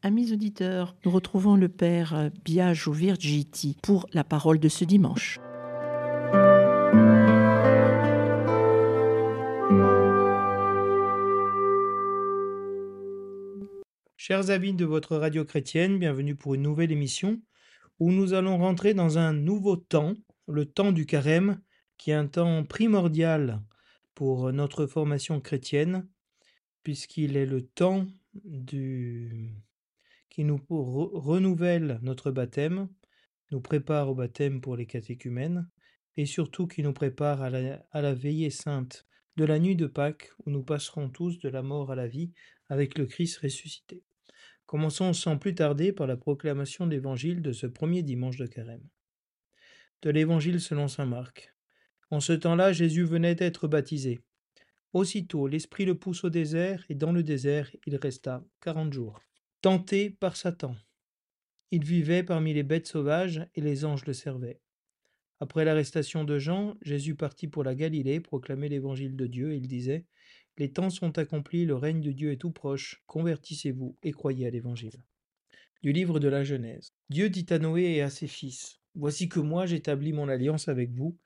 Amis auditeurs, nous retrouvons le Père Biagio Virgiti pour la parole de ce dimanche. Chers amis de votre radio chrétienne, bienvenue pour une nouvelle émission où nous allons rentrer dans un nouveau temps, le temps du carême, qui est un temps primordial pour notre formation chrétienne, puisqu'il est le temps du qui nous renouvelle notre baptême, nous prépare au baptême pour les catéchumènes, et surtout qui nous prépare à la, à veillée sainte de la nuit de Pâques, où nous passerons tous de la mort à la vie avec le Christ ressuscité. Commençons sans plus tarder par la proclamation de l'évangile de ce premier dimanche de carême. De l'évangile selon saint Marc. En ce temps-là, Jésus venait d'être baptisé. Aussitôt, l'Esprit le pousse au désert, et dans le désert, il resta quarante jours tenté par Satan. Il vivait parmi les bêtes sauvages et les anges le servaient. Après l'arrestation de Jean, Jésus partit pour la Galilée proclamer l'évangile de Dieu et il disait Les temps sont accomplis, le règne de Dieu est tout proche, convertissez-vous et croyez à l'évangile. Du livre de la Genèse. Dieu dit à Noé et à ses fils Voici que moi j'établis mon alliance avec vous,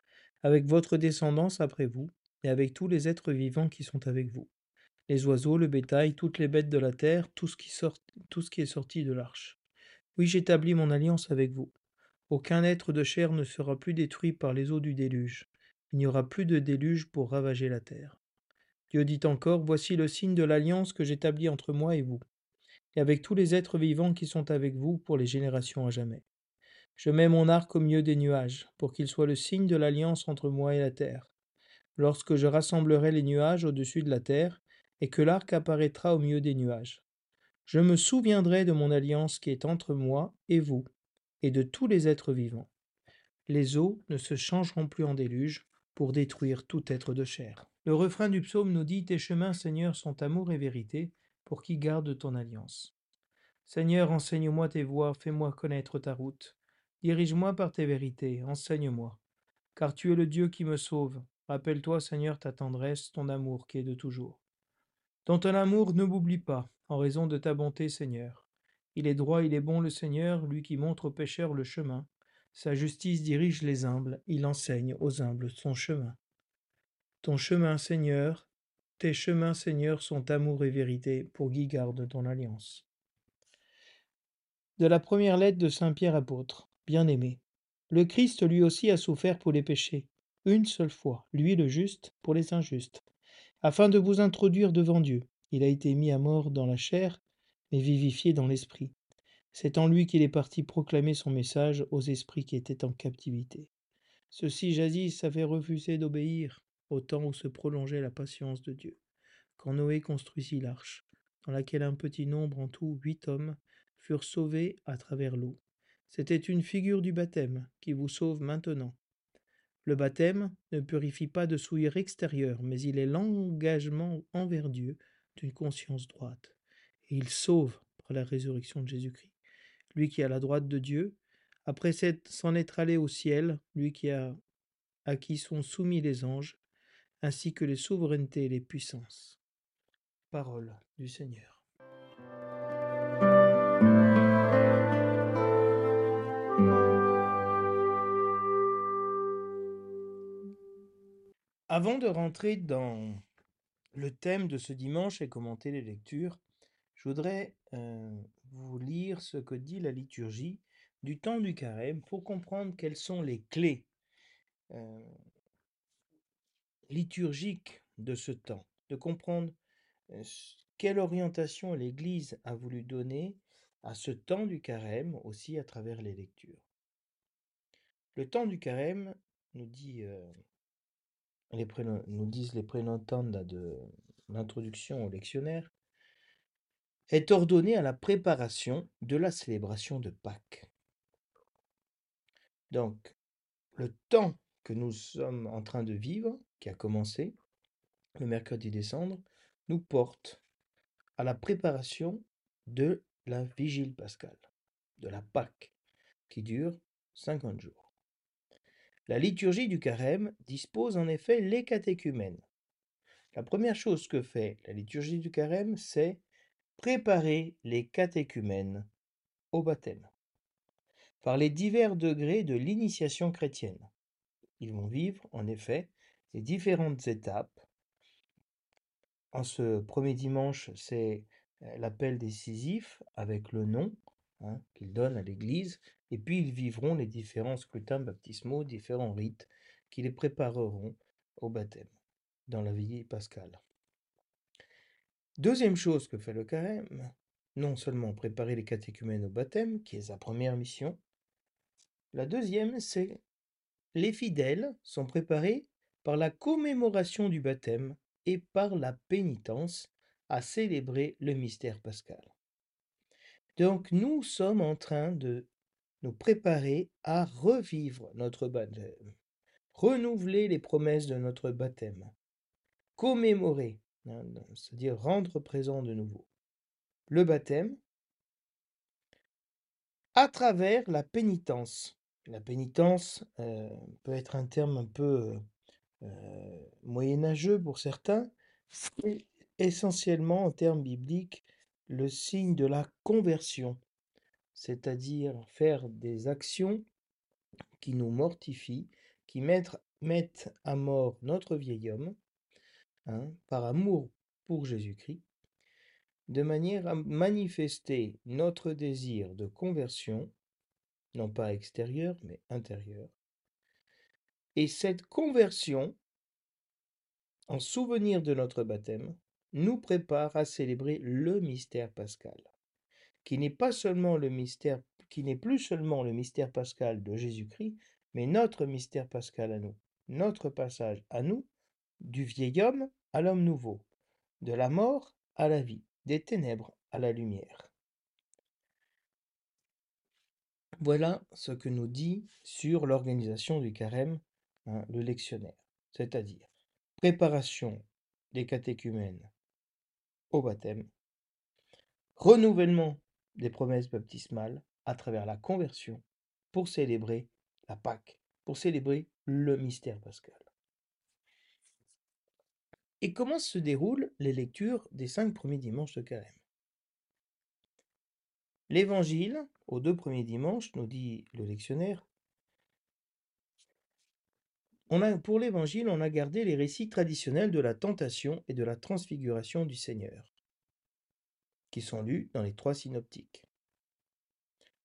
avec votre descendance après vous, et avec tous les êtres vivants qui sont avec vous les oiseaux, le bétail, toutes les bêtes de la terre, tout ce qui, sort, est sorti de l'arche. Oui, j'établis mon alliance avec vous. Aucun être de chair ne sera plus détruit par les eaux du déluge. Il n'y aura plus de déluge pour ravager la terre. Dieu dit encore, Voici le signe de l'alliance que j'établis entre moi et vous, et avec tous les êtres vivants qui sont avec vous pour les générations à jamais. Je mets mon arc au milieu des nuages, pour qu'il soit le signe de l'alliance entre moi et la terre. Lorsque je rassemblerai les nuages au-dessus de la terre, et que l'arc apparaîtra au milieu des nuages. Je me souviendrai de mon alliance qui est entre moi et vous, et de tous les êtres vivants. Les eaux ne se changeront plus en déluge pour détruire tout être de chair. Le refrain du psaume nous dit Tes chemins, Seigneur, sont amour et vérité, pour qui garde ton alliance. Seigneur, enseigne-moi tes voies, fais-moi connaître ta route. Dirige-moi par tes vérités, enseigne-moi. Car tu es le Dieu qui me sauve. Rappelle-toi, Seigneur, ta tendresse, ton amour qui est de toujours. Dans ton amour, ne m'oublie pas, en raison de ta bonté, Seigneur. Il est droit, il est bon le Seigneur, lui qui montre aux pécheurs le chemin. Sa justice dirige les humbles, il enseigne aux humbles son chemin. Ton chemin, Seigneur, tes chemins, Seigneur, sont amour et vérité, pour qui garde ton alliance. De la première lettre de Saint Pierre apôtre, bien-aimé. Le Christ lui aussi a souffert pour les péchés, une seule fois, lui le juste pour les injustes afin de vous introduire devant Dieu. Il a été mis à mort dans la chair, mais vivifié dans l'esprit. C'est en lui qu'il est parti proclamer son message aux esprits qui étaient en captivité. Ceux-ci jadis avaient refusé d'obéir au temps où se prolongeait la patience de Dieu. Quand Noé construisit l'arche, dans laquelle un petit nombre, en tout huit hommes, furent sauvés à travers l'eau. C'était une figure du baptême qui vous sauve maintenant, le baptême ne purifie pas de souillure extérieure, mais il est l'engagement envers Dieu d'une conscience droite. Et il sauve par la résurrection de Jésus-Christ. Lui qui est à la droite de Dieu, après s'en être allé au ciel, lui qui à qui sont soumis les anges, ainsi que les souverainetés et les puissances. Parole du Seigneur. Avant de rentrer dans le thème de ce dimanche et commenter les lectures, je voudrais euh, vous lire ce que dit la liturgie du temps du carême pour comprendre quelles sont les clés euh, liturgiques de ce temps, de comprendre euh, quelle orientation l'Église a voulu donner à ce temps du carême aussi à travers les lectures. Le temps du carême, nous dit nous disent les prénotantes de l'introduction au lectionnaire, est ordonné à la préparation de la célébration de Pâques. Donc, le temps que nous sommes en train de vivre, qui a commencé le mercredi décembre, nous porte à la préparation de la vigile pascale, de la Pâque, qui dure 50 jours. La liturgie du carême dispose en effet les catéchumènes. La première chose que fait la liturgie du carême, c'est préparer les catéchumènes au baptême par les divers degrés de l'initiation chrétienne. Ils vont vivre, en effet, les différentes étapes. En ce premier dimanche, c'est euh, l'appel décisif avec le nom hein, qu'ils donnent à l'Église, et puis ils vivront les différents scrutins baptismaux, différents rites qui les prépareront au baptême dans la vie pascale. Deuxième chose que fait le carême, non seulement préparer les catéchumènes au baptême, qui est sa première mission, la deuxième, c'est les fidèles sont préparés par la commémoration du baptême et par la pénitence à célébrer le mystère pascal. Donc nous sommes en train de nous préparer à revivre notre baptême, renouveler les promesses de notre baptême, commémorer, hein, c'est-à-dire rendre présent de nouveau le baptême à travers la pénitence. La pénitence euh, peut être un terme un peu euh, moyenâgeux pour certains, c'est essentiellement en termes bibliques le signe de la conversion, c'est-à-dire faire des actions qui nous mortifient, qui mettent, à mort notre vieil homme, hein, par amour pour Jésus-Christ, de manière à manifester notre désir de conversion non pas extérieure, mais intérieure. Et cette conversion, en souvenir de notre baptême, nous prépare à célébrer le mystère pascal, qui n'est plus seulement le mystère pascal de Jésus-Christ, mais notre mystère pascal à nous, notre passage à nous, du vieil homme à l'homme nouveau, de la mort à la vie, des ténèbres à la lumière. Voilà ce que nous dit sur l'organisation du carême hein, le lectionnaire, c'est-à-dire préparation des catéchumènes au baptême, renouvellement des promesses baptismales à travers la conversion pour célébrer la Pâque, pour célébrer le mystère pascal. Et comment se déroulent les lectures des cinq premiers dimanches de carême? L'Évangile, aux deux premiers dimanches, nous dit le lectionnaire, on a, pour l'Évangile, on a gardé les récits traditionnels de la tentation et de la transfiguration du Seigneur, qui sont lus dans les trois synoptiques.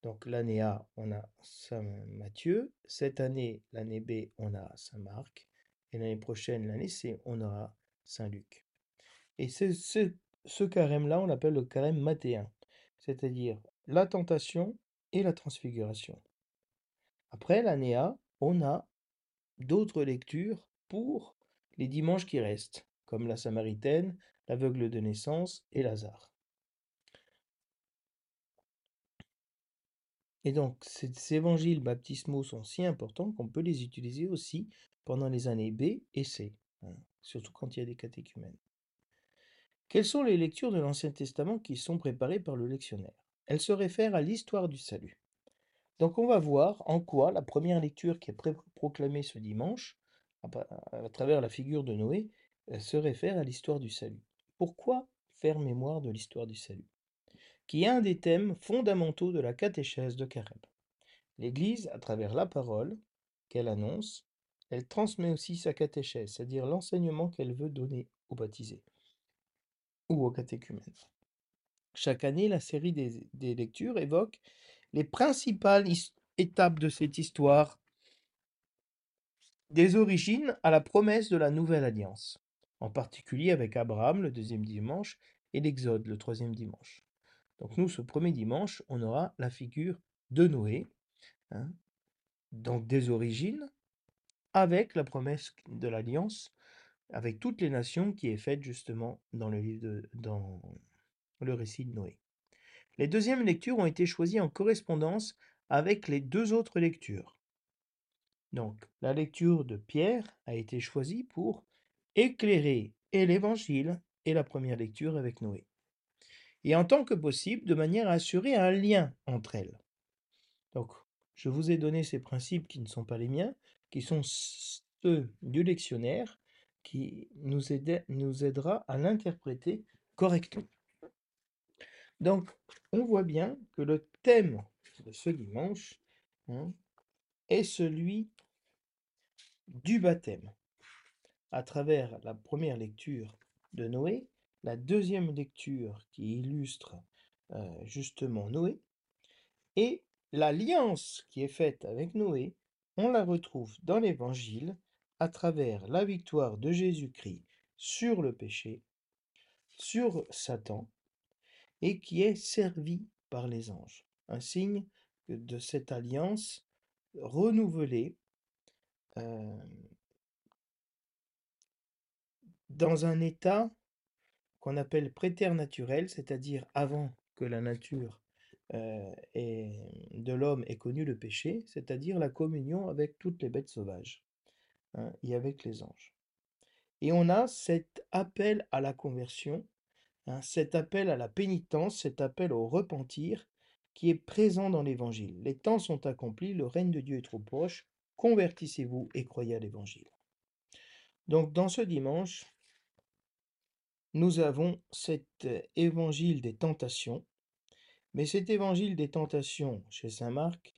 Donc l'année A, on a Saint Matthieu, cette année, l'année B, on a Saint Marc, et l'année prochaine, l'année C, on aura Saint Luc. Et ce, carême-là, on l'appelle le carême mathéen, c'est-à-dire la tentation et la transfiguration. Après l'année A, on a d'autres lectures pour les dimanches qui restent, comme la Samaritaine, l'aveugle de naissance et Lazare. Et donc, ces évangiles baptismaux sont si importants qu'on peut les utiliser aussi pendant les années B et C, hein, surtout quand il y a des catéchumènes. Quelles sont les lectures de l'Ancien Testament qui sont préparées par le lectionnaire? Elle se réfère à l'histoire du salut. Donc on va voir en quoi la première lecture qui est proclamée ce dimanche, à travers la figure de Noé, euh, se réfère à l'histoire du salut. Pourquoi faire mémoire de l'histoire du salut? Qui est un des thèmes fondamentaux de la catéchèse de Carême. L'Église, à travers la parole qu'elle annonce, elle transmet aussi sa catéchèse, c'est-à-dire l'enseignement qu'elle veut donner aux baptisés ou aux catéchumènes. Chaque année, la série des, lectures évoque les principales étapes de cette histoire, des origines à la promesse de la nouvelle alliance, en particulier avec Abraham le deuxième dimanche et l'Exode le troisième dimanche. Donc nous, ce premier dimanche, on aura la figure de Noé, hein, donc des origines, avec la promesse de l'alliance, avec toutes les nations qui est faite justement dans le livre dans, le récit de Noé. Les deuxièmes lectures ont été choisies en correspondance avec les deux autres lectures. Donc, la lecture de Pierre a été choisie pour éclairer et l'Évangile et la première lecture avec Noé. Et en tant que possible, de manière à assurer un lien entre elles. Donc, je vous ai donné ces principes qui ne sont pas les miens, qui sont ceux du lectionnaire, qui nous, aidera à l'interpréter correctement. Donc, on voit bien que le thème de ce dimanche hein, est celui du baptême. À travers la première lecture de Noé, la deuxième lecture qui illustre justement Noé, et l'alliance qui est faite avec Noé, on la retrouve dans l'Évangile à travers la victoire de Jésus-Christ sur le péché, sur Satan, et qui est servi par les anges. Un signe de cette alliance renouvelée dans un état qu'on appelle préternaturel, c'est-à-dire avant que la nature euh, de l'homme ait connu le péché, c'est-à-dire la communion avec toutes les bêtes sauvages hein, et avec les anges. Et on a cet appel à la conversion, hein, cet appel à la pénitence, cet appel au repentir qui est présent dans l'Évangile. Les temps sont accomplis, le règne de Dieu est trop proche, convertissez-vous et croyez à l'Évangile. Donc dans ce dimanche, nous avons cet évangile des tentations, mais cet évangile des tentations chez Saint Marc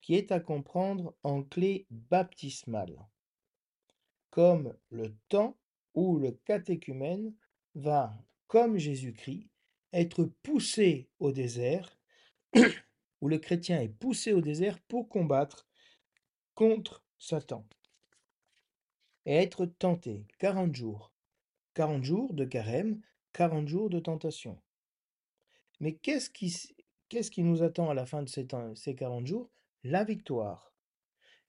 qui est à comprendre en clé baptismale, comme le temps où le catéchumène va, comme Jésus-Christ, être poussé au désert, où le chrétien est poussé au désert pour combattre contre Satan et être tenté 40 jours 40 jours de carême, 40 jours de tentation. Mais qu'est-ce qui, nous attend à la fin de ces, 40 jours? La victoire.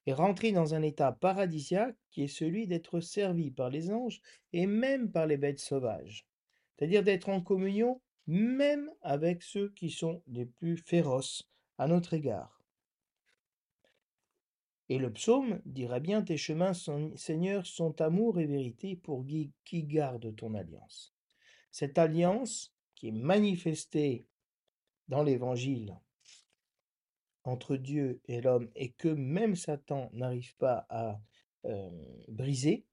Et rentrer dans un état paradisiaque qui est celui d'être servi par les anges et même par les bêtes sauvages. C'est-à-dire d'être en communion même avec ceux qui sont les plus féroces à notre égard. Et le psaume dira bien Tes chemins, Seigneur, sont amour et vérité pour qui garde ton alliance. Cette alliance qui est manifestée dans l'Évangile entre Dieu et l'homme et que même Satan n'arrive pas à euh, briser,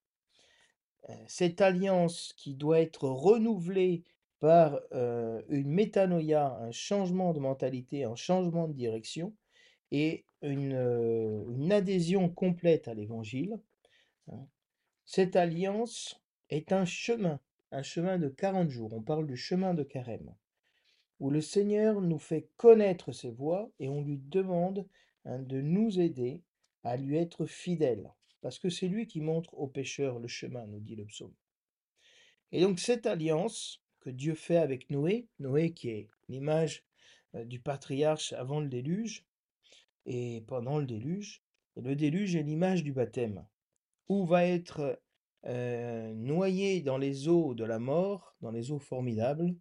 euh, cette alliance qui doit être renouvelée par euh, une métanoïa, un changement de mentalité, un changement de direction, et une, une adhésion complète à l'Évangile, hein. cette alliance est un chemin, un chemin de 40 jours. On parle du chemin de carême, où le Seigneur nous fait connaître ses voies et on lui demande hein, de nous aider à lui être fidèle, parce que c'est lui qui montre aux pécheurs le chemin, nous dit le psaume. Et donc cette alliance que Dieu fait avec Noé, Noé qui est l'image du patriarche avant le déluge, et pendant le déluge. le déluge est l'image du baptême, où va être noyé dans les eaux de la mort, dans les eaux formidables,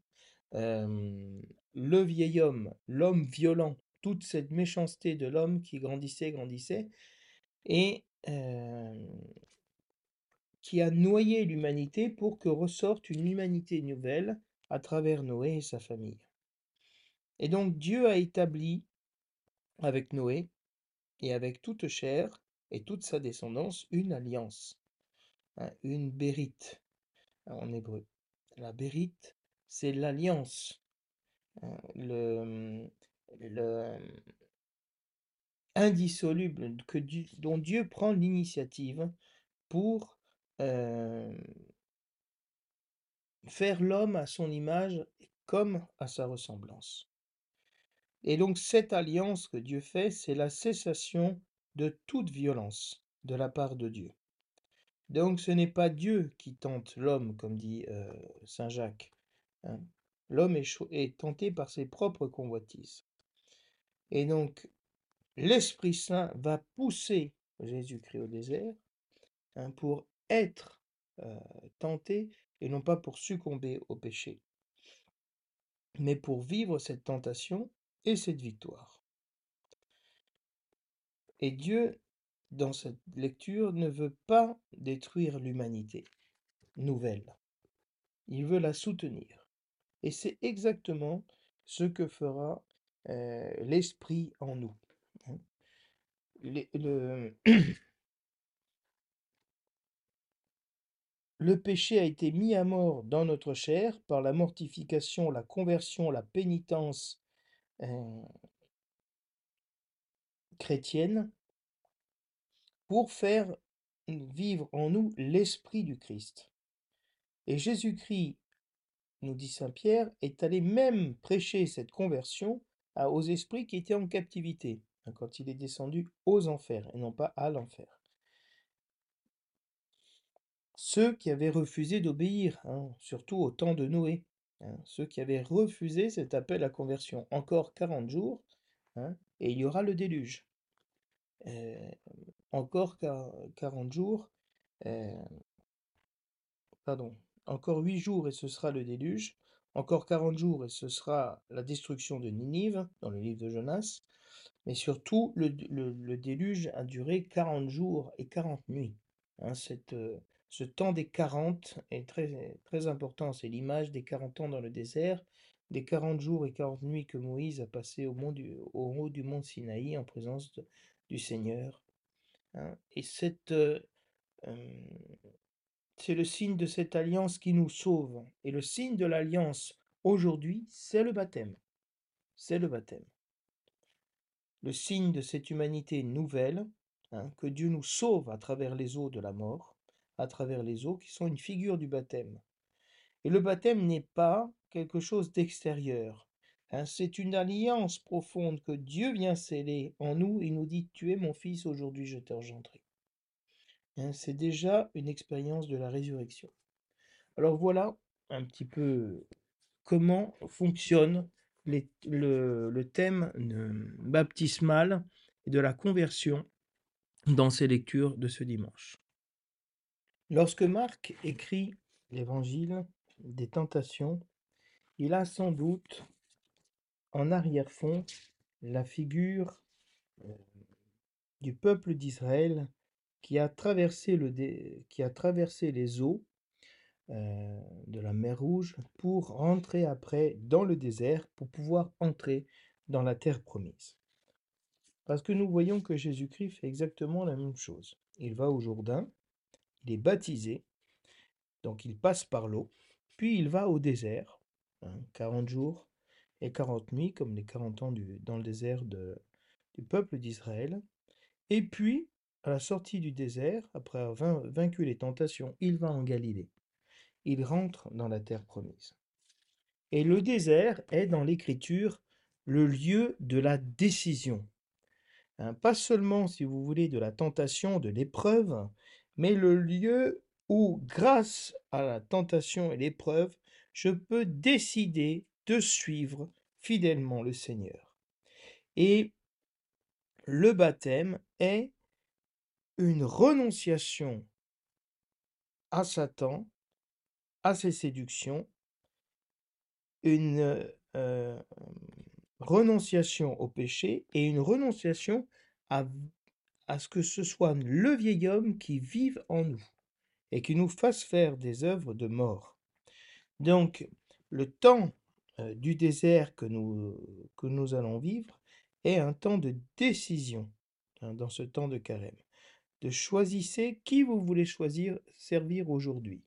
le vieil homme, l'homme violent, toute cette méchanceté de l'homme qui grandissait, grandissait, et qui a noyé l'humanité pour que ressorte une humanité nouvelle à travers Noé et sa famille. Et donc Dieu a établi avec Noé et avec toute chair et toute sa descendance une alliance, hein, une bérite en hébreu. La bérite, c'est l'alliance, hein, le, indissoluble dont Dieu prend l'initiative pour euh, faire l'homme à son image comme à sa ressemblance. Et donc cette alliance que Dieu fait, c'est la cessation de toute violence de la part de Dieu. Donc ce n'est pas Dieu qui tente l'homme, comme dit euh, Saint Jacques. Hein. L'homme est, tenté par ses propres convoitises. Et donc l'Esprit Saint va pousser Jésus-Christ au désert hein, pour être euh, tenté et non pas pour succomber au péché, mais pour vivre cette tentation et cette victoire. Et Dieu, dans cette lecture, ne veut pas détruire l'humanité nouvelle. Il veut la soutenir. Et c'est exactement ce que fera euh, l'Esprit en nous. Hein. le, péché a été mis à mort dans notre chair par la mortification, la conversion, la pénitence chrétienne pour faire vivre en nous l'esprit du Christ. Et Jésus-Christ, nous dit Saint Pierre, est allé même prêcher cette conversion aux esprits qui étaient en captivité, hein, quand il est descendu aux enfers et non pas à l'enfer. Ceux qui avaient refusé d'obéir, hein, surtout au temps de Noé, hein, ceux qui avaient refusé cet appel à conversion. Encore 40 jours, et il y aura le déluge. Euh, encore 40 jours, euh, pardon, encore 8 jours et ce sera le déluge, encore 40 jours et ce sera la destruction de Ninive dans le livre de Jonas, mais surtout le, déluge a duré 40 jours et 40 nuits. Hein, euh, ce temps des 40 est très, important, c'est l'image des 40 ans dans le désert, des 40 jours et 40 nuits que Moïse a passé au, au haut du mont Sinaï en présence du Seigneur. Hein. Et euh, c'est le signe de cette alliance qui nous sauve. Et le signe de l'alliance aujourd'hui, c'est le baptême. C'est le baptême. Le signe de cette humanité nouvelle, hein, que Dieu nous sauve à travers les eaux de la mort, à travers les eaux qui sont une figure du baptême. Et le baptême n'est pas quelque chose d'extérieur. Hein, c'est une alliance profonde que Dieu vient sceller en nous et nous dit Tu es mon fils, aujourd'hui je t'ai engendré. Hein, c'est déjà une expérience de la résurrection. Alors voilà un petit peu comment fonctionne le, le, thème baptismal et de la conversion dans ces lectures de ce dimanche. Lorsque Marc écrit l'évangile des tentations, il a sans doute en arrière-fond la figure euh, du peuple d'Israël qui a traversé, les eaux euh, de la mer Rouge pour rentrer après dans le désert pour pouvoir entrer dans la terre promise. Parce que nous voyons que Jésus-Christ fait exactement la même chose. Il va au Jourdain, il est baptisé, donc il passe par l'eau, puis il va au désert, 40 hein, jours et 40 nuits, comme les 40 ans dans le désert du peuple d'Israël. Et puis, à la sortie du désert, après avoir vaincu les tentations, il va en Galilée. Il rentre dans la terre promise. Et le désert est dans l'Écriture le lieu de la décision. Hein, pas seulement, si vous voulez, de la tentation, de l'épreuve, mais le lieu où, grâce à la tentation et l'épreuve, je peux décider de suivre fidèlement le Seigneur. Et le baptême est une renonciation à Satan, à ses séductions, une euh, renonciation au péché et une renonciation à, à ce que ce soit le vieil homme qui vive en nous et qui nous fasse faire des œuvres de mort. Donc, le temps euh, du désert que nous, que nous allons vivre est un temps de décision hein, dans ce temps de carême de choisissez qui vous voulez choisir servir aujourd'hui.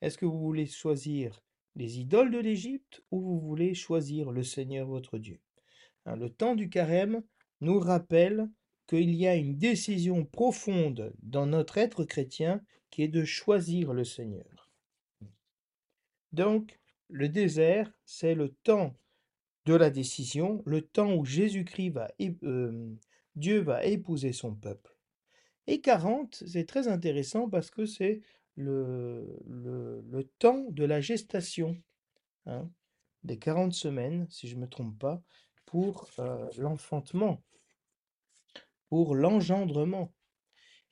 Est-ce que vous voulez choisir les idoles de l'Égypte ou vous voulez choisir le Seigneur votre Dieu? Hein, Le temps du carême nous rappelle qu'il y a une décision profonde dans notre être chrétien qui est de choisir le Seigneur. Donc, le désert, c'est le temps de la décision, le temps où Jésus-Christ va, euh, Dieu va épouser son peuple. Et 40, c'est très intéressant parce que c'est le, le, temps de la gestation, hein, des 40 semaines, si je ne me trompe pas, pour euh, l'enfantement, pour l'engendrement.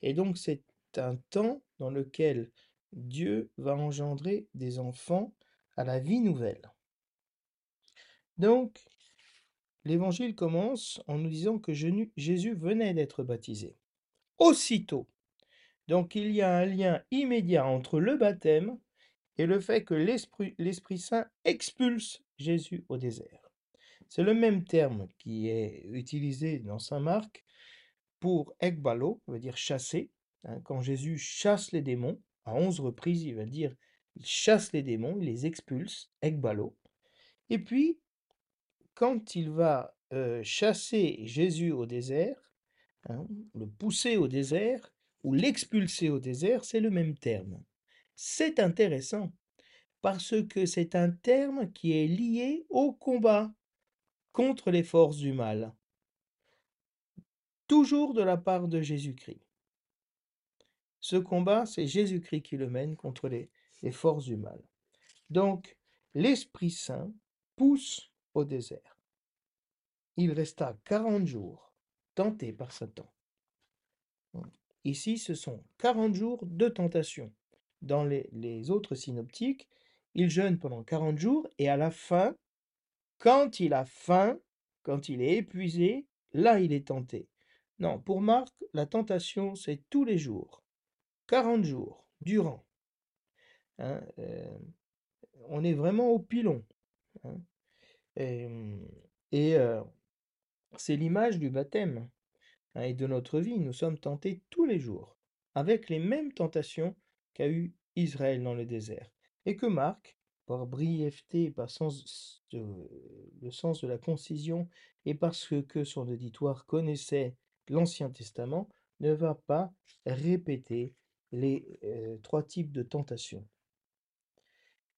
Et donc c'est un temps dans lequel Dieu va engendrer des enfants à la vie nouvelle. Donc, l'évangile commence en nous disant que Jésus venait d'être baptisé aussitôt. Donc il y a un lien immédiat entre le baptême et le fait que l'Esprit Saint expulse Jésus au désert. C'est le même terme qui est utilisé dans Saint Marc pour ekbalo, veut dire chasser, hein, quand Jésus chasse les démons, à onze reprises, il va dire, il chasse les démons, il les expulse, ekbalo. Et puis, quand il va euh, chasser Jésus au désert, hein, le pousser au désert, ou l'expulser au désert, c'est le même terme. C'est intéressant, parce que c'est un terme qui est lié au combat contre les forces du mal, toujours de la part de Jésus-Christ. Ce combat, c'est Jésus-Christ qui le mène contre les, forces du mal. Donc, l'Esprit Saint pousse au désert. Il resta 40 jours tenté par Satan. Ici, ce sont 40 jours de tentation. Dans les, les autres synoptiques, il jeûne pendant 40 jours et à la fin, quand il a faim, quand il est épuisé, là il est tenté. Non, pour Marc, la tentation, c'est tous les jours. 40 jours, durant. Hein, euh, on est vraiment au pilon. Hein. et, euh, c'est l'image du baptême hein, et de notre vie. Nous sommes tentés tous les jours, avec les mêmes tentations qu'a eu Israël dans le désert. Et que Marc, par brièveté, par le sens de la concision, et parce que son auditoire connaissait l'Ancien Testament, ne va pas répéter les trois types de tentations.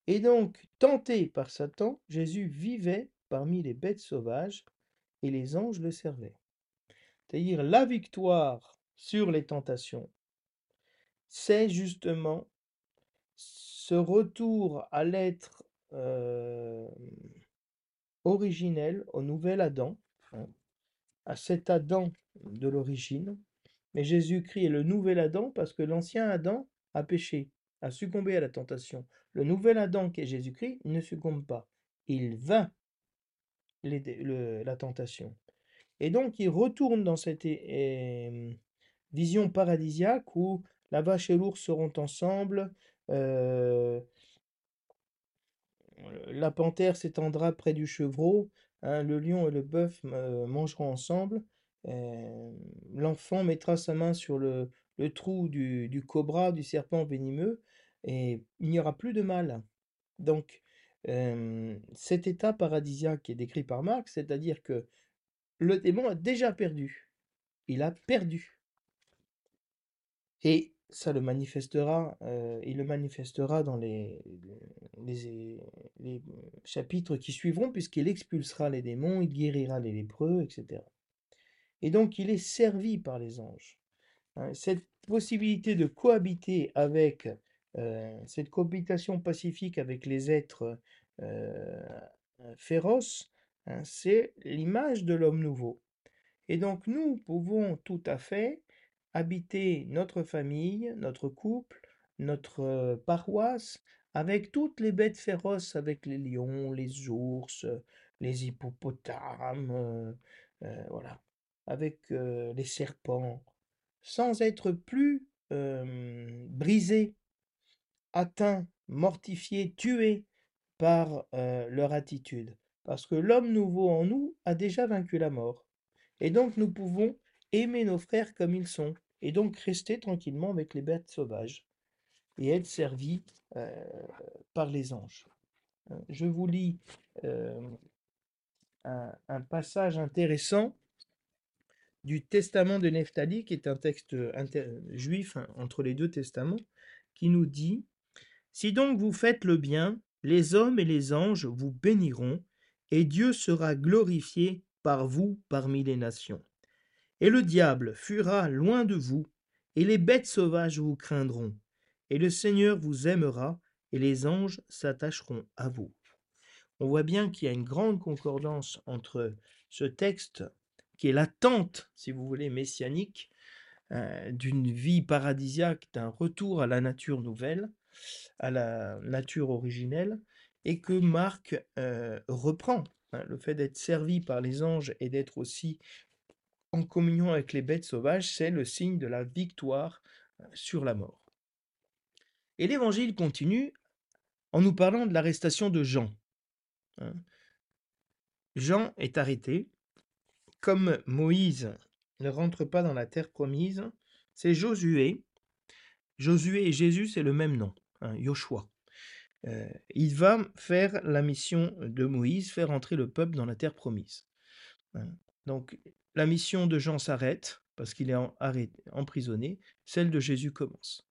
Et donc, tenté par Satan, Jésus vivait parmi les bêtes sauvages et les anges le servaient. C'est-à-dire la victoire sur les tentations, c'est justement ce retour à l'être originel, au nouvel Adam, hein, à cet Adam de l'origine, mais Jésus-Christ est le nouvel Adam parce que l'ancien Adam a péché, a succombé à la tentation. Le nouvel Adam qui est Jésus-Christ ne succombe pas. Il vainc la tentation. Et donc il retourne dans cette vision paradisiaque où la vache et l'ours seront ensemble, euh, la panthère s'étendra près du chevreau, hein, le lion et le bœuf euh, mangeront ensemble, l'enfant mettra sa main sur le, trou du, cobra, du serpent venimeux, et il n'y aura plus de mal. Donc, cet état paradisiaque est décrit par Marx, c'est-à-dire que le démon a déjà perdu. Il a perdu. Et ça le manifestera, il le manifestera dans les chapitres qui suivront, puisqu'il expulsera les démons, il guérira les lépreux, etc. Et donc il est servi par les anges. Hein. Cette possibilité de cohabiter avec, euh, cette cohabitation pacifique avec les êtres euh, féroces, hein, c'est l'image de l'homme nouveau. Et donc nous pouvons tout à fait habiter notre famille, notre couple, notre euh, paroisse, avec toutes les bêtes féroces, avec les lions, les ours, les hippopotames, voilà avec les serpents, sans être plus brisés, atteints, mortifiés, tués par leur attitude. Parce que l'homme nouveau en nous a déjà vaincu la mort. Et donc nous pouvons aimer nos frères comme ils sont, et donc rester tranquillement avec les bêtes sauvages, et être servis par les anges. Je vous lis un, passage intéressant du testament de Nephtali, qui est un texte juif hein, entre les deux testaments, qui nous dit Si donc vous faites le bien, les hommes et les anges vous béniront, et Dieu sera glorifié par vous parmi les nations. Et le diable fuira loin de vous, et les bêtes sauvages vous craindront, et le Seigneur vous aimera, et les anges s'attacheront à vous. On voit bien qu'il y a une grande concordance entre ce texte qui est l'attente, si vous voulez, messianique, euh, d'une vie paradisiaque, d'un retour à la nature nouvelle, à la nature originelle, et que Marc euh, reprend. Hein, le fait d'être servi par les anges et d'être aussi en communion avec les bêtes sauvages, c'est le signe de la victoire euh, sur la mort. Et l'évangile continue en nous parlant de l'arrestation de Jean. Hein. Jean est arrêté comme Moïse ne rentre pas dans la terre promise, c'est Josué Josué et Jésus, c'est le même nom, hein, Joshua. Euh, il va faire la mission de Moïse, faire entrer le peuple dans la terre promise. Hein. Donc la mission de Jean s'arrête parce qu'il est emprisonné, celle de Jésus commence.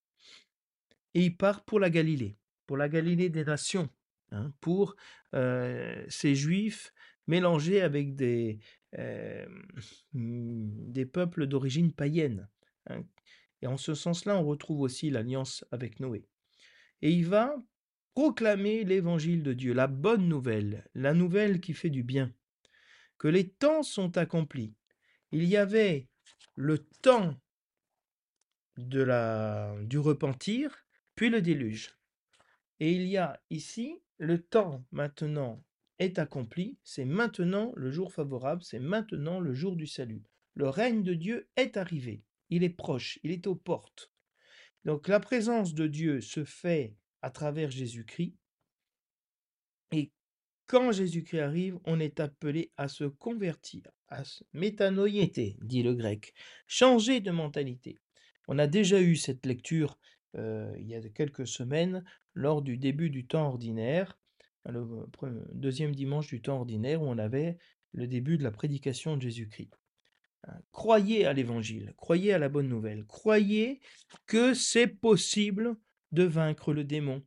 Et il part pour la Galilée, pour la Galilée des nations, hein, pour euh, ces Juifs mélangés avec des, des peuples d'origine païenne. Hein. Et en ce sens-là, on retrouve aussi l'alliance avec Noé. Et il va proclamer l'évangile de Dieu, la bonne nouvelle, la nouvelle qui fait du bien, que les temps sont accomplis. Il y avait le temps de la, du repentir, puis le déluge. Et il y a ici le temps maintenant est accompli, c'est maintenant le jour favorable, c'est maintenant le jour du salut. Le règne de Dieu est arrivé, il est proche, il est aux portes. Donc la présence de Dieu se fait à travers Jésus-Christ. Et quand Jésus-Christ arrive, on est appelé à se convertir, à se dit le grec, changer de mentalité. On a déjà eu cette lecture euh, il y a quelques semaines lors du début du temps ordinaire, le deuxième dimanche du temps ordinaire où on avait le début de la prédication de Jésus-Christ. Hein, croyez à l'évangile, croyez à la bonne nouvelle, croyez que c'est possible de vaincre le démon,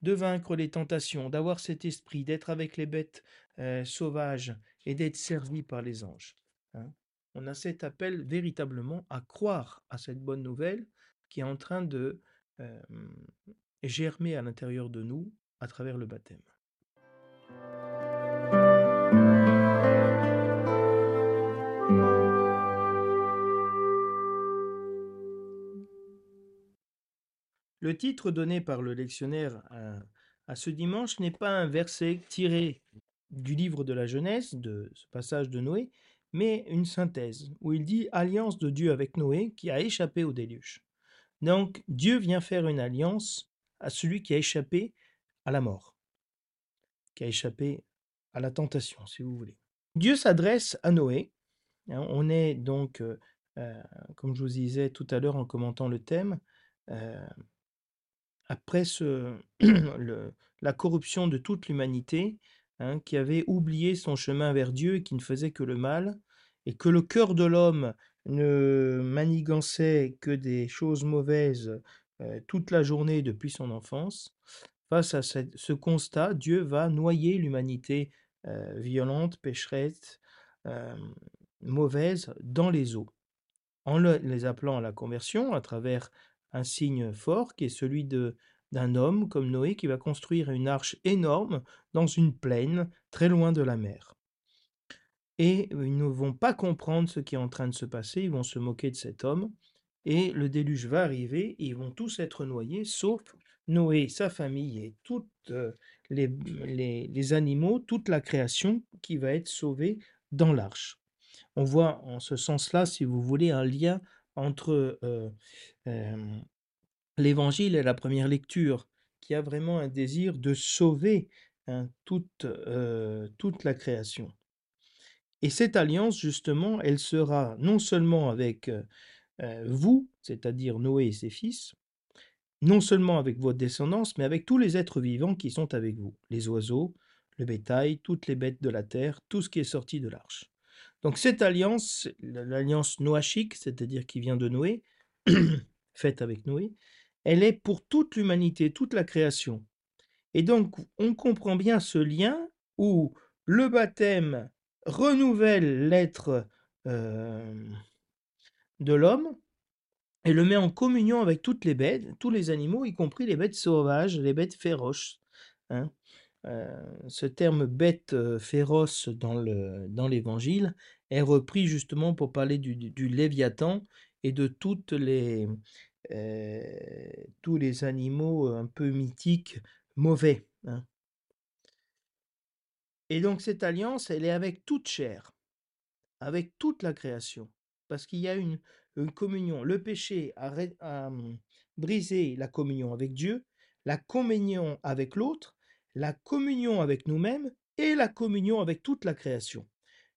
de vaincre les tentations, d'avoir cet esprit, d'être avec les bêtes euh, sauvages et d'être servi par les anges. Hein. On a cet appel véritablement à croire à cette bonne nouvelle qui est en train de euh, germer à l'intérieur de nous à travers le baptême. Le titre donné par le lectionnaire à, ce dimanche n'est pas un verset tiré du livre de la Genèse, de ce passage de Noé, mais une synthèse, où il dit Alliance de Dieu avec Noé qui a échappé au déluge. Donc Dieu vient faire une alliance à celui qui a échappé à la mort, qui a échappé à la tentation, si vous voulez. Dieu s'adresse à Noé. Hein, on est donc, euh, euh, comme je vous disais tout à l'heure en commentant le thème, euh, après la corruption de toute l'humanité, hein, qui avait oublié son chemin vers Dieu et qui ne faisait que le mal, et que le cœur de l'homme ne manigançait que des choses mauvaises toute la journée depuis son enfance, face à ce constat, Dieu va noyer l'humanité euh, violente, pécheresse, euh, mauvaise dans les eaux, en les appelant à la conversion à travers un signe fort qui est celui d'un homme comme Noé qui va construire une arche énorme dans une plaine très loin de la mer. Et ils ne vont pas comprendre ce qui est en train de se passer, ils vont se moquer de cet homme, et le déluge va arriver, ils vont tous être noyés, sauf Noé, sa famille et tous les, les, animaux, toute la création qui va être sauvée dans l'arche. On voit en ce sens-là, si vous voulez, un lien entre l'évangile est la première lecture, qui a vraiment un désir de sauver hein, toute, euh, toute la création. Et cette alliance, justement, elle sera non seulement avec vous, c'est-à-dire Noé et ses fils, non seulement avec votre descendance, mais avec tous les êtres vivants qui sont avec vous, les oiseaux, le bétail, toutes les bêtes de la terre, tout ce qui est sorti de l'arche. Donc cette alliance, l'alliance noachique, c'est-à-dire qui vient de Noé, faite avec Noé, elle est pour toute l'humanité, toute la création. Et donc, on comprend bien ce lien où le baptême renouvelle l'être euh, de l'homme et le met en communion avec toutes les bêtes, tous les animaux, y compris les bêtes sauvages, les bêtes féroces. Hein. Euh, ce terme bête euh, féroce dans l'évangile est repris justement pour parler du, Léviathan et de toutes les, tous les animaux un peu mythiques mauvais. Hein. Et donc cette alliance, elle est avec toute chair, avec toute la création, parce qu'il y a une, communion. Le péché a, mmh, brisé la communion avec Dieu, la communion avec l'autre, la communion avec nous-mêmes et la communion avec toute la création.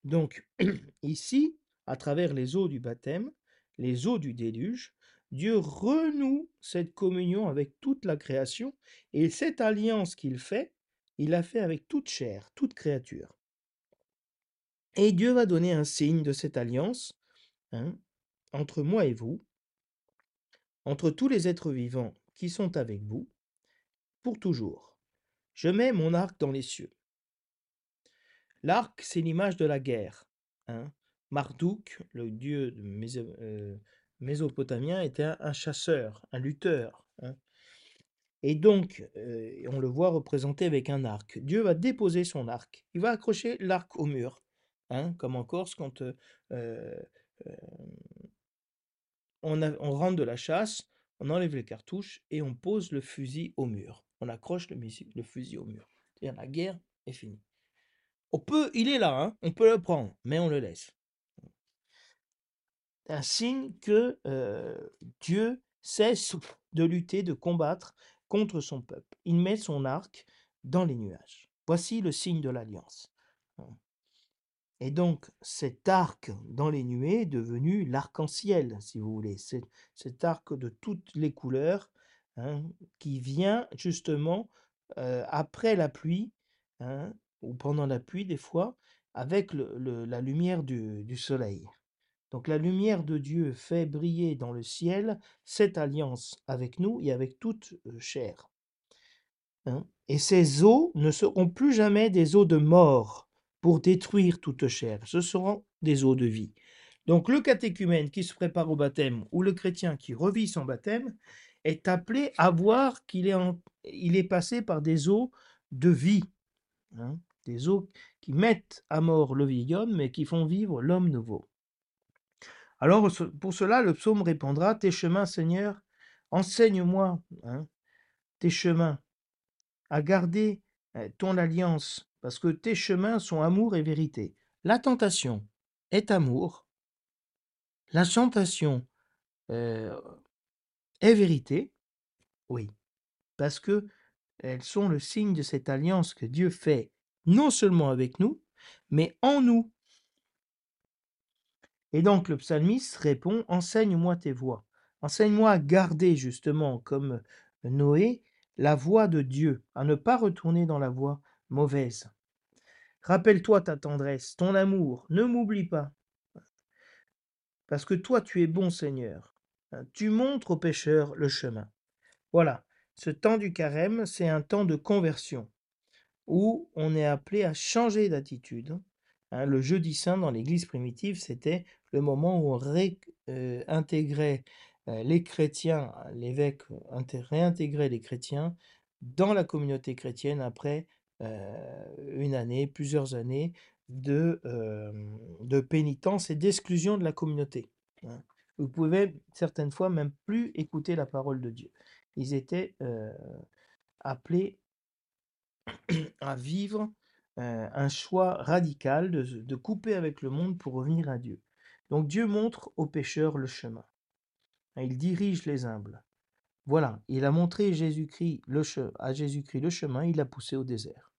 Donc ici, à travers les eaux du baptême, les eaux du déluge, Dieu renoue cette communion avec toute la création et cette alliance qu'il fait, il l'a fait avec toute chair, toute créature. Et Dieu va donner un signe de cette alliance hein, entre moi et vous, entre tous les êtres vivants qui sont avec vous, pour toujours. Je mets mon arc dans les cieux. L'arc, c'est l'image de la guerre. Hein. Marduk, le dieu euh, mésopotamien, était un, chasseur, un lutteur. Hein. Et donc, euh, on le voit représenté avec un arc. Dieu va déposer son arc. Il va accrocher l'arc au mur. Hein, comme en Corse, quand euh, on, rentre de la chasse, on enlève les cartouches et on pose le fusil au mur. On accroche le, fusil au mur. C'est-à-dire la guerre est finie. On peut, il est là, hein, on peut le prendre, mais on le laisse. Un signe que Dieu cesse de lutter, de combattre contre son peuple. Il met son arc dans les nuages. Voici le signe de l'alliance. Et donc, cet arc dans les nuées est devenu l'arc-en-ciel, si vous voulez. Cet arc de toutes les couleurs hein, qui vient justement après la pluie, hein, ou pendant la pluie des fois, avec la lumière du, soleil. Donc la lumière de Dieu fait briller dans le ciel cette alliance avec nous et avec toute chair. Hein. Et ces eaux ne seront plus jamais des eaux de mort pour détruire toute chair, ce seront des eaux de vie. Donc le catéchumène qui se prépare au baptême ou le chrétien qui revit son baptême est appelé à voir qu'il est, il est passé par des eaux de vie. Hein des eaux qui mettent à mort le vieil homme, mais qui font vivre l'homme nouveau. Alors, pour cela, le psaume répondra Tes chemins, Seigneur, enseigne-moi hein, tes chemins, à garder eh, ton alliance, parce que tes chemins sont amour et vérité. La tentation est amour, la tentation euh, est vérité, oui, parce que elles sont le signe de cette alliance que Dieu fait non seulement avec nous, mais en nous. Et donc le psalmiste répond, enseigne-moi tes voies, enseigne-moi à garder justement, comme Noé, la voie de Dieu, à ne pas retourner dans la voie mauvaise. Rappelle-toi ta tendresse, ton amour, ne m'oublie pas. Parce que toi tu es bon Seigneur, tu montres aux pécheurs le chemin. Voilà, ce temps du carême, c'est un temps de conversion où on est appelé à changer d'attitude. Hein. le jeudi saint dans l'Église primitive, c'était le moment où on réintégrait euh, euh, les chrétiens, l'évêque réintégrait les chrétiens dans la communauté chrétienne après euh, une année, plusieurs années de, de pénitence et d'exclusion de la communauté. Hein. Vous pouvez certaines fois même plus écouter la parole de Dieu. Ils étaient appelés à vivre un choix radical de, couper avec le monde pour revenir à Dieu. Donc Dieu montre aux pécheurs le chemin. Il dirige les humbles. Voilà, il a montré Jésus-Christ à Jésus-Christ le chemin, il l'a poussé au désert.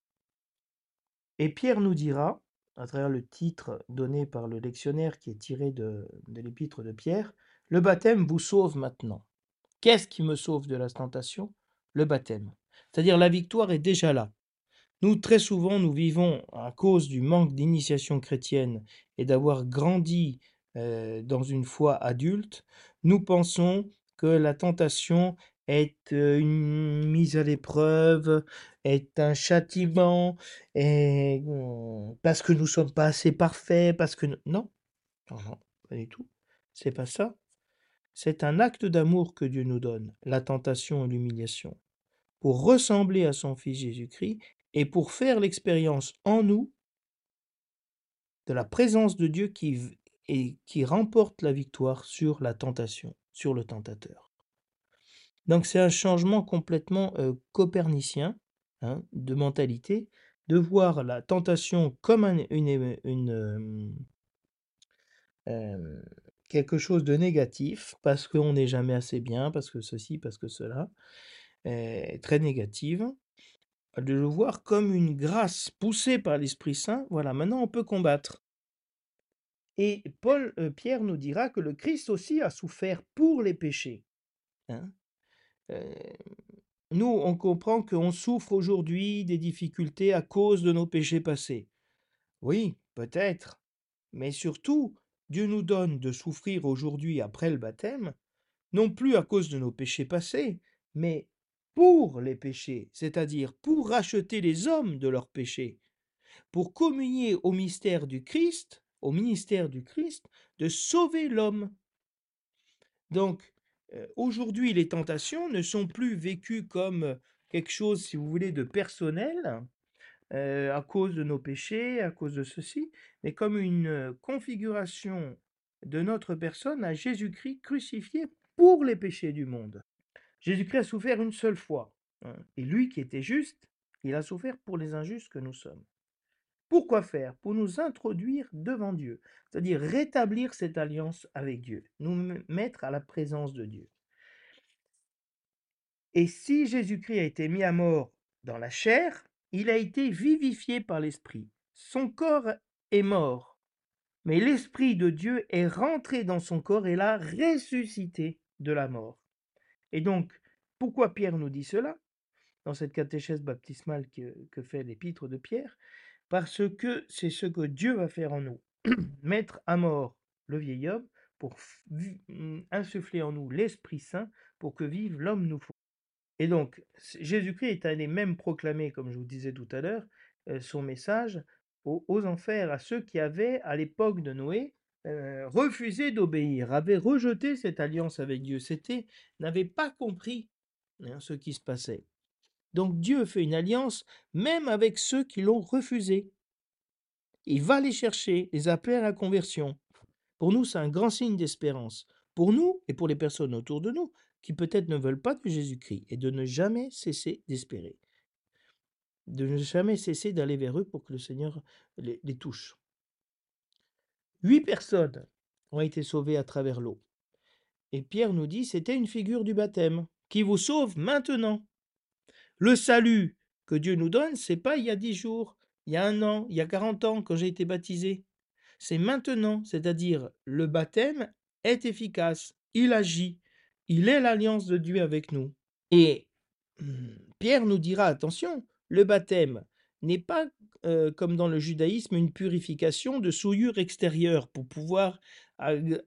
Et Pierre nous dira, à travers le titre donné par le lectionnaire qui est tiré de, de l'épître de Pierre, le baptême vous sauve maintenant. Qu'est-ce qui me sauve de la tentation Le baptême. C'est-à-dire la victoire est déjà là. Nous, très souvent, nous vivons, à cause du manque d'initiation chrétienne et d'avoir grandi euh, dans une foi adulte, nous pensons que la tentation est une mise à l'épreuve, est un châtiment, et, parce que nous ne sommes pas assez parfaits, parce que... Non, non, non, pas du tout. C'est pas ça. C'est un acte d'amour que Dieu nous donne, la tentation et l'humiliation, pour ressembler à son Fils Jésus-Christ et pour faire l'expérience en nous de la présence de Dieu qui, et qui remporte la victoire sur la tentation, sur le tentateur. Donc c'est un changement complètement euh, copernicien hein, de mentalité, de voir la tentation comme une, une, euh, quelque chose de négatif, parce qu'on n'est jamais assez bien, parce que ceci, parce que cela, est très négative, de le voir comme une grâce poussée par l'Esprit Saint, voilà, maintenant on peut combattre. Et Paul, euh, Pierre nous dira que le Christ aussi a souffert pour les péchés. hein? Euh, nous, on comprend qu'on souffre aujourd'hui des difficultés à cause de nos péchés passés. Oui, peut-être. Mais surtout, Dieu nous donne de souffrir aujourd'hui après le baptême, non plus à cause de nos péchés passés, mais pour les péchés, c'est-à-dire pour racheter les hommes de leurs péchés, pour communier au mystère du Christ, au ministère du Christ, de sauver l'homme. Donc, euh, aujourd'hui, les tentations ne sont plus vécues comme quelque chose, si vous voulez, de personnel, euh, à cause de nos péchés, à cause de ceci, mais comme une euh, configuration de notre personne à Jésus-Christ crucifié pour les péchés du monde. Jésus-Christ a souffert une seule fois. hein, Et lui qui était juste, il a souffert pour les injustes que nous sommes. Pourquoi faire? Pour nous introduire devant Dieu, c'est-à-dire rétablir cette alliance avec Dieu, nous mettre à la présence de Dieu. Et si Jésus-Christ a été mis à mort dans la chair, il a été vivifié par l'Esprit. Son corps est mort, mais l'Esprit de Dieu est rentré dans son corps et l'a ressuscité de la mort. Et donc, pourquoi Pierre nous dit cela? Dans cette catéchèse baptismale que, que fait l'épître de Pierre Parce que c'est ce que Dieu va faire en nous, mettre à mort le vieil homme pour mm, insuffler en nous l'Esprit Saint pour que vive l'homme nouveau. Et donc, Jésus-Christ est allé même proclamer, comme je vous disais tout à l'heure, euh, son message aux, aux enfers, à ceux qui avaient, à l'époque de Noé, euh, refusé d'obéir, avaient rejeté cette alliance avec Dieu, c'était, n'avaient pas compris hein, ce qui se passait. Donc Dieu fait une alliance même avec ceux qui l'ont refusé. Il va les chercher, les appeler à la conversion. Pour nous, c'est un grand signe d'espérance. Pour nous et pour les personnes autour de nous qui peut-être ne veulent pas de Jésus-Christ et de ne jamais cesser d'espérer. De ne jamais cesser d'aller vers eux pour que le Seigneur les, les touche. Huit personnes ont été sauvées à travers l'eau. Et Pierre nous dit, c'était une figure du baptême qui vous sauve maintenant. Le salut que Dieu nous donne, c'est pas il y a dix jours, il y a un an, il y a 40 ans quand j'ai été baptisé. C'est maintenant, c'est-à-dire le baptême est efficace, il agit, il est l'alliance de Dieu avec nous. Et hum, Pierre nous dira, attention, le baptême n'est pas euh, comme dans le judaïsme une purification de souillure extérieure pour pouvoir euh,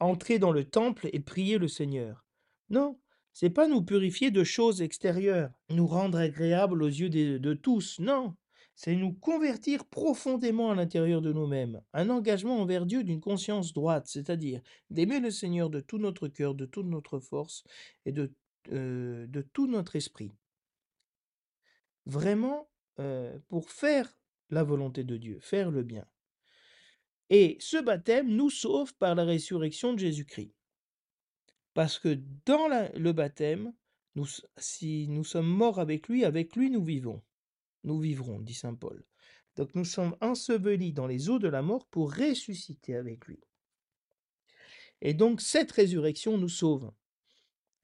entrer dans le temple et prier le Seigneur. Non, c'est pas nous purifier de choses extérieures, nous rendre agréables aux yeux de tous. Non, c'est nous convertir profondément à l'intérieur de nous-mêmes. Un engagement envers Dieu d'une conscience droite, c'est-à-dire d'aimer le Seigneur de tout notre cœur, de toute notre force et de, euh, tout notre esprit. Vraiment euh, pour faire la volonté de Dieu, faire le bien. Et ce baptême nous sauve par la résurrection de Jésus-Christ. Parce que dans le baptême, si nous sommes morts avec lui, avec lui nous vivons. Nous vivrons, dit Saint Paul. Donc nous sommes ensevelis dans les eaux de la mort pour ressusciter avec lui. Et donc cette résurrection nous sauve.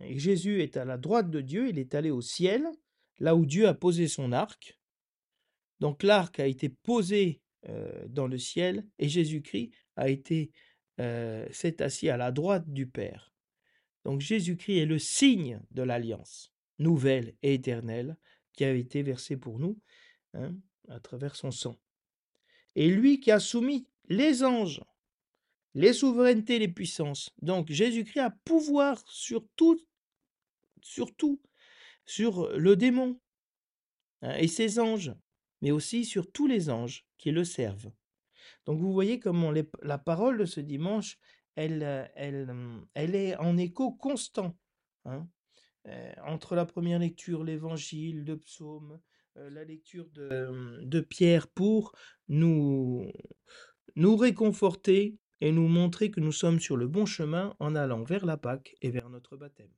Jésus est à la droite de Dieu, il est allé au ciel, là où Dieu a posé son arc. Donc l'arc a été posé euh, dans le ciel et Jésus-Christ a été euh, assis à la droite du Père. Donc Jésus-Christ est le signe de l'alliance nouvelle et éternelle qui a été versée pour nous hein, à travers son sang. Et lui qui a soumis les anges, les souverainetés, les puissances. Donc Jésus-Christ a pouvoir sur tout, sur tout, sur le démon hein, et ses anges, mais aussi sur tous les anges qui le servent. Donc vous voyez comment la parole de ce dimanche, elle, euh, hum, elle est en écho constant. hein. Euh, entre la première lecture, l'évangile, le psaume, euh, la lecture de, hum, de Pierre pour nous, nous réconforter et nous montrer que nous sommes sur le bon chemin en allant vers la Pâque et vers notre baptême.